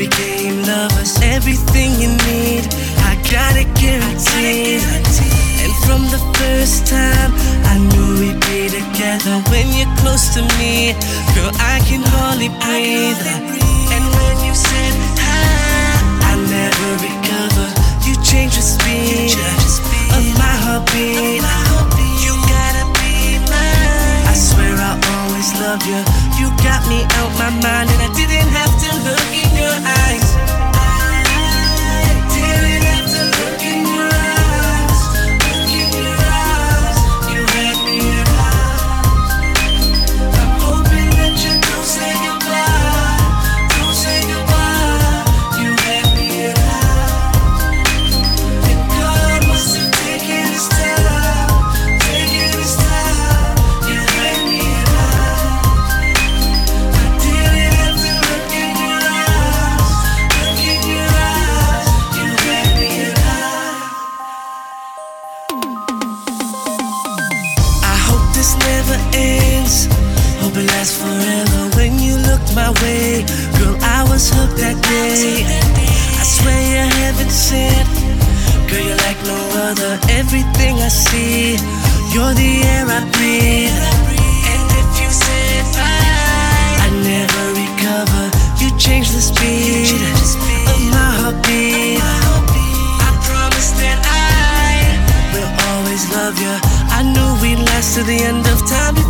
became lovers. Everything you need, I got it guaranteed. And from the first time, I knew we'd be together. When you're close to me, girl, I can hardly breathe. And when you said hi, I never recover. You changed the speed of my heartbeat. love you. You got me out my mind, and I didn't have to look in your eyes. love you. I knew we'd last to the end of time.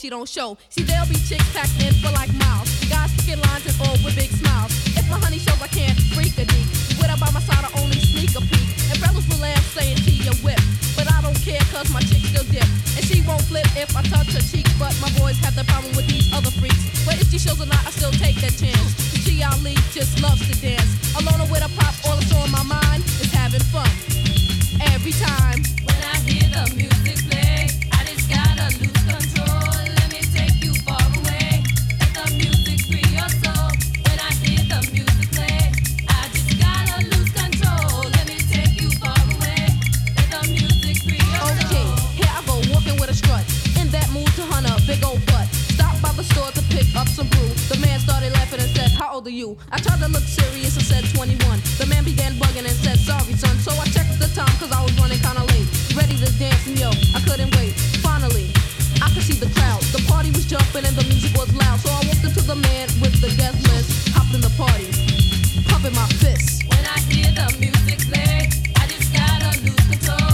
she don't show. See, they'll be chicks packed in for like miles. Guys picking lines and all with big smiles. If my honey shows I can't freak a deep, with her by my side I only sneak a peek. And fellas will laugh saying she a whip, but I don't care cause my chick still dip. And she won't flip if I touch her cheek, but my boys have the problem with these other freaks. But if she shows or not, I still take that chance. Chi Ali just loves to dance. Alone with a pop, all that's on my mind is having fun. Every time when I hear the music. Old are you? I tried to look serious and said 21. The man began bugging and said, Sorry, son. So I checked the time cause I was running kinda late. Ready to dance and yo, I couldn't wait. Finally, I could see the crowd. The party was jumping and the music was loud. So I walked into the man with the guest list, hopped in the party, pumping my fists. When I hear the music play, I just gotta lose control.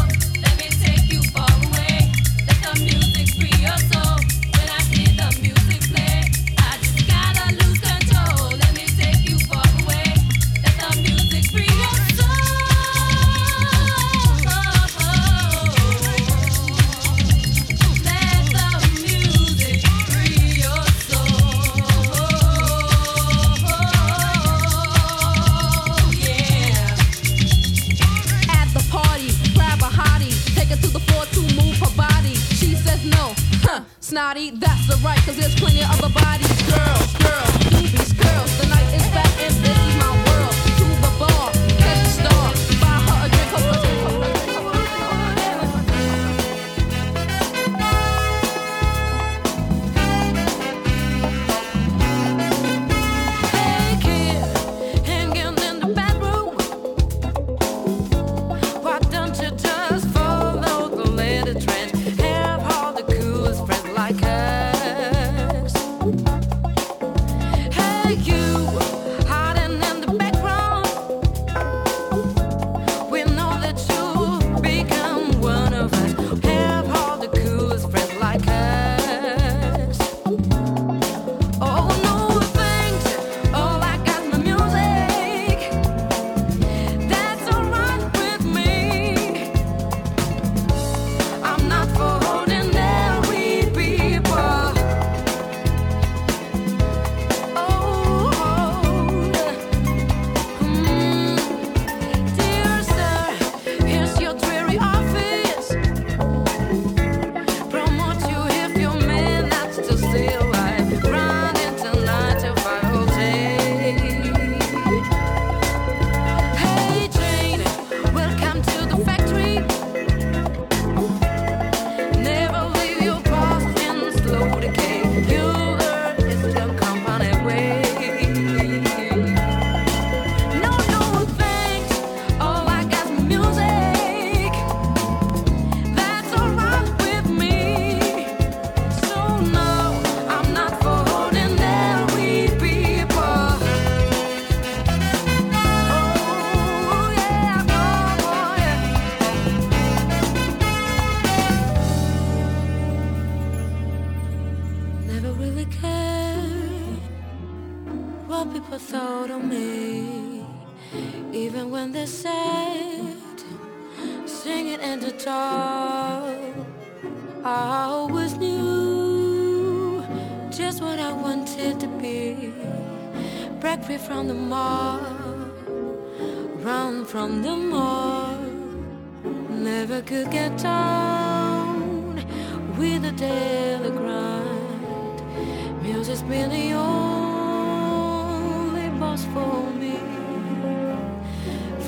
Snotty, that's the right, cause there's plenty of other bodies. Girls, girls, people thought of me, even when they said, "Sing it in the dark." I always knew just what I wanted to be. Break free from the mob, run from the mob. Never could get down with a daily grind. Music's been the only for me.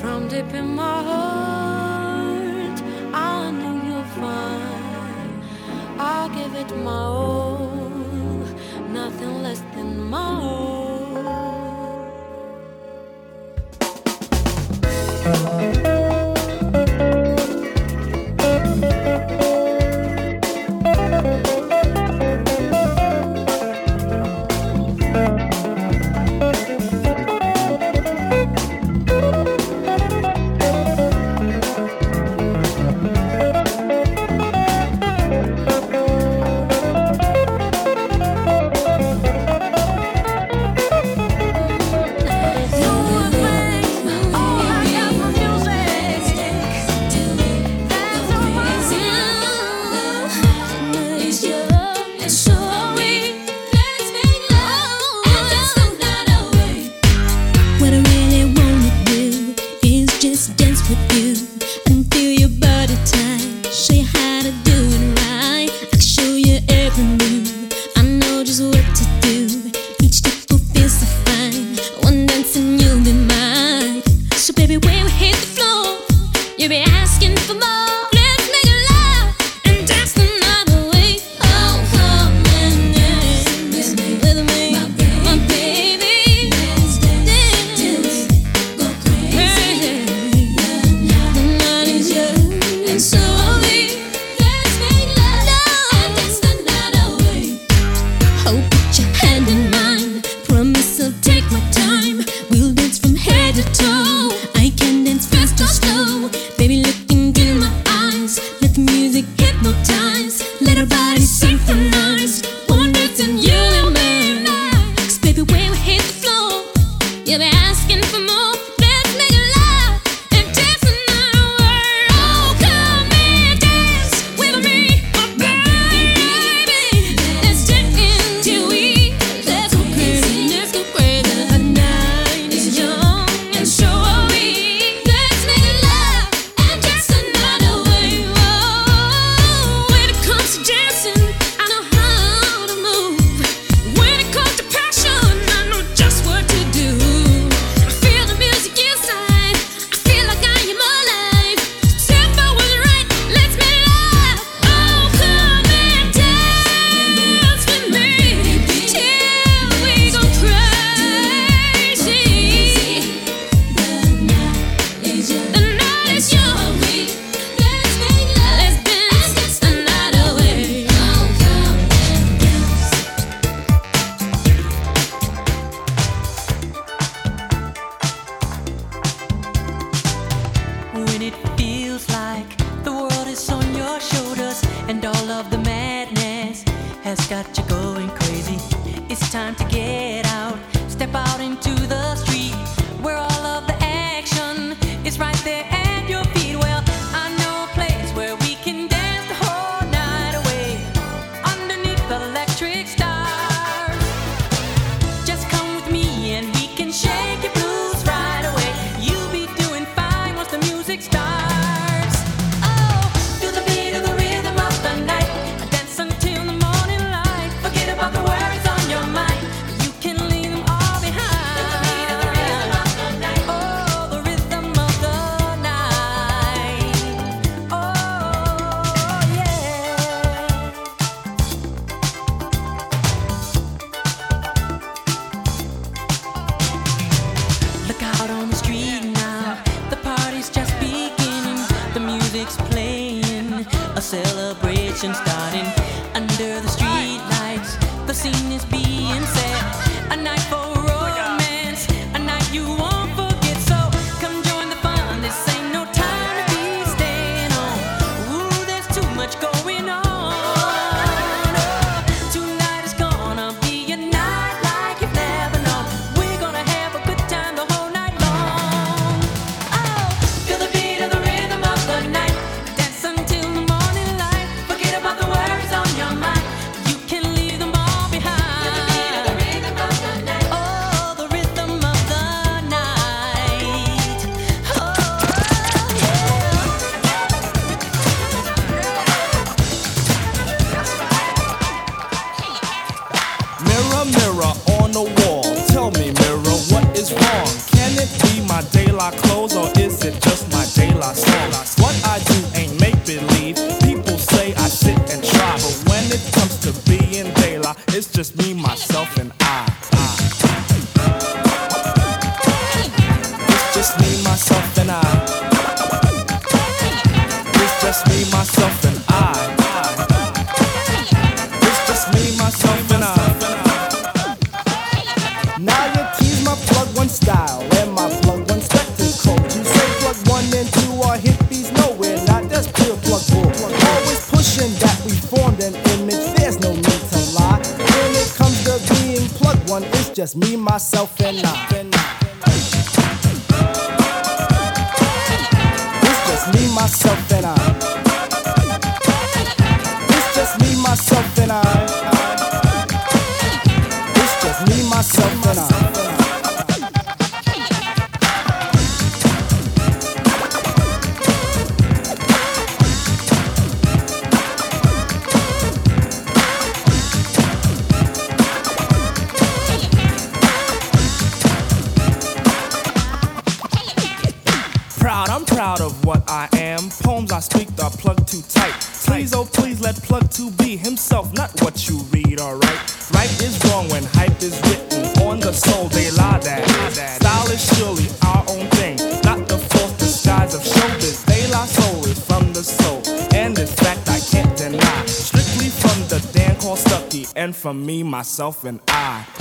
From deep in my heart, I know you'll find I'll give it my all, nothing less than my get out, step out into the seen this beat. just me, myself, and Plug plugged too tight. Please, oh please, let Plug Two be himself, not what you read, alright? Right is wrong when hype is written on the soul, De La that. Style is surely our own thing, not the false disguise of showbiz. De La Soul is from the soul, and this fact I can't deny. Strictly from the Dan called Stucky, and from me, myself, and I.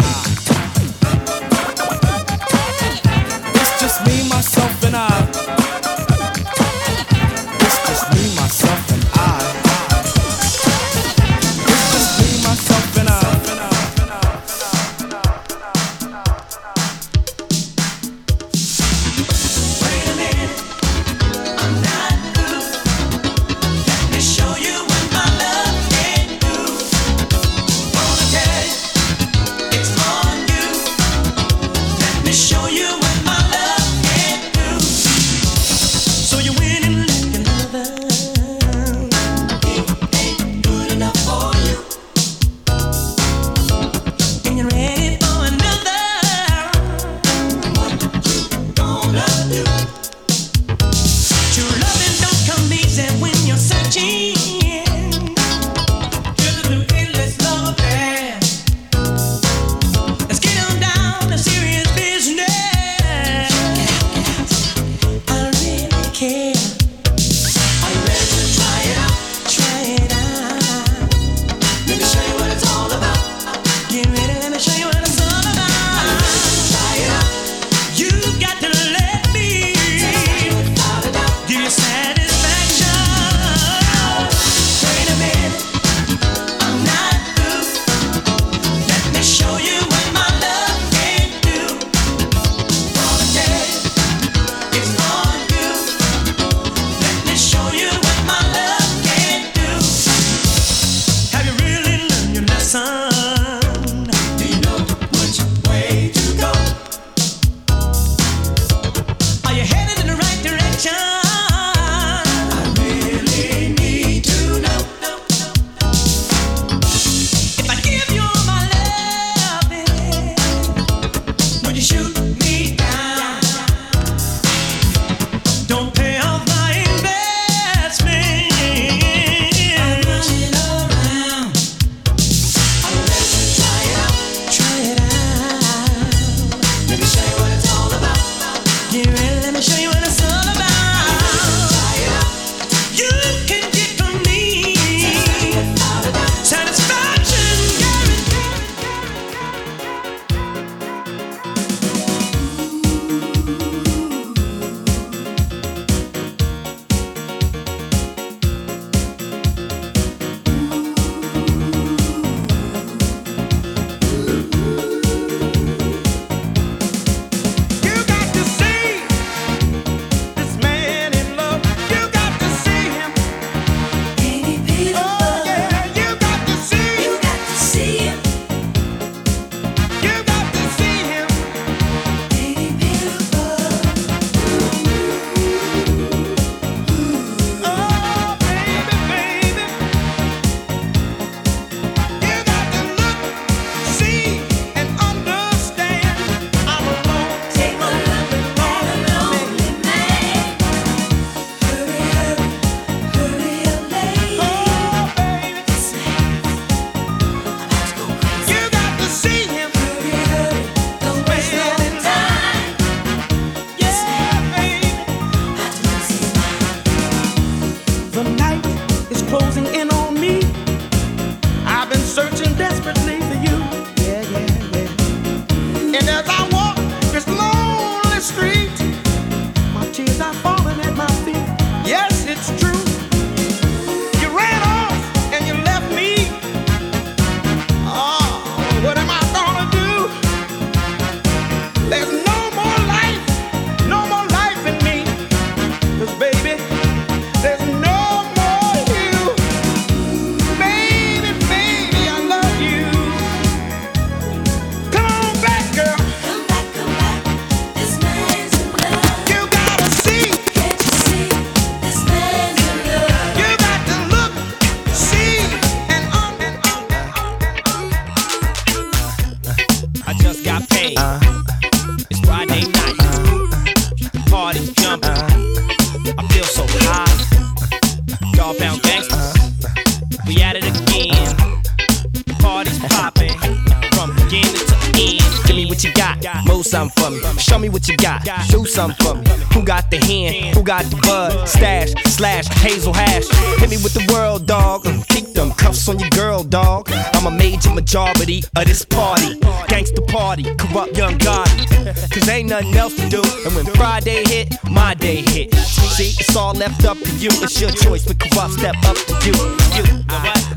me. What you got. Do something for me. Who got the hand? Who got the bud? Stash, slash, hazel hash. Hit me with the world, dog. Keep them cuffs on your girl, dog. I'm a major majority of this party. Gangsta party, Kurupt young Gotti. Cause ain't nothing else to do. And when Friday hit, my day hit. See, it's all left up to you. It's your choice. When Kurupt step up to you. You.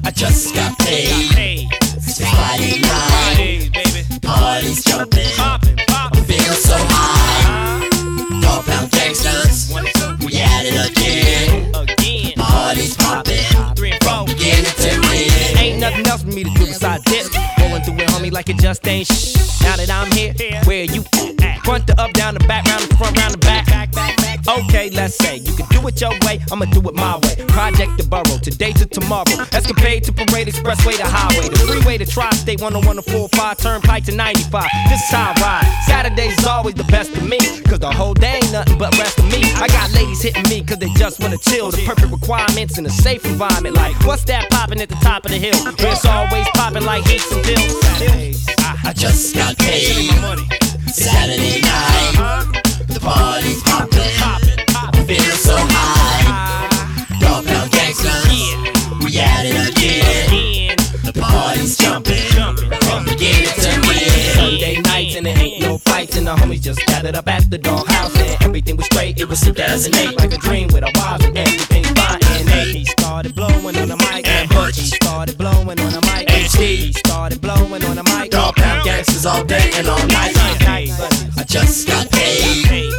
I just got paid. Your way, I'ma do it my way. Project the borough, today to tomorrow. Escapade to Parade Expressway to Highway. The freeway to Tri-State 101 to 45, Turnpike to 95. This is how I ride. Saturdays is always the best for me, cause the whole day ain't nothing but rest for me. I got ladies hitting me cause they just wanna chill. The perfect requirements in a safe environment. Like, what's that popping at the top of the hill? Where it's always popping like heats and pills. I just got paid. Saturday night. The party's popping. Feel so high. Dog pound gangsters. We at it again. The party's jumping. From beginning to end. Sunday nights and there ain't no fights. And the homies just gathered up at the doghouse. And everything was straight. It was 2008. Like a dream with a wife and everything's fine. And he started blowing on the mic. And Butch started blowing on the mic. Steve started blowing on the mic. Dog pound gangsters all day and all night. I just got paid.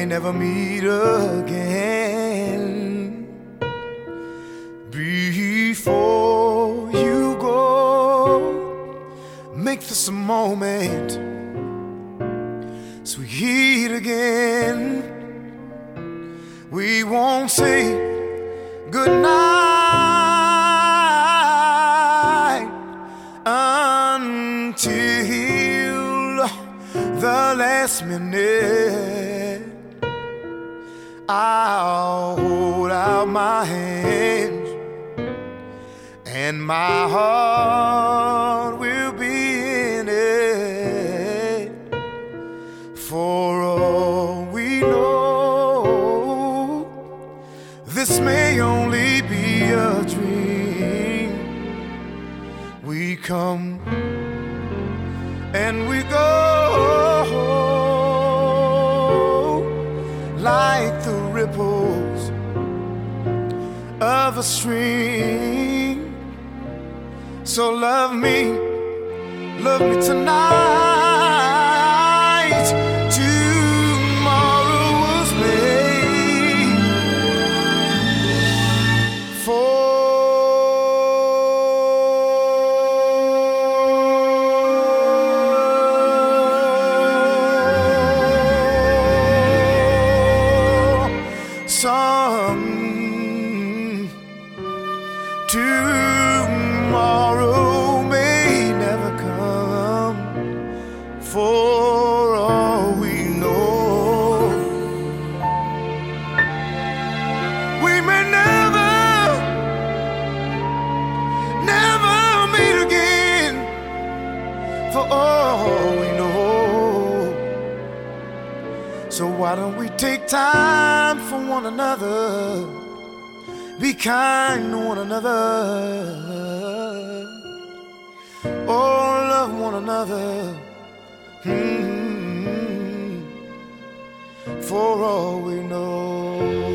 May never meet again. We come and we go like the ripples of a stream. So love me, love me tonight. So why don't we take time for one another? Be kind to one another. Oh, love one another. Hmm. For all we know.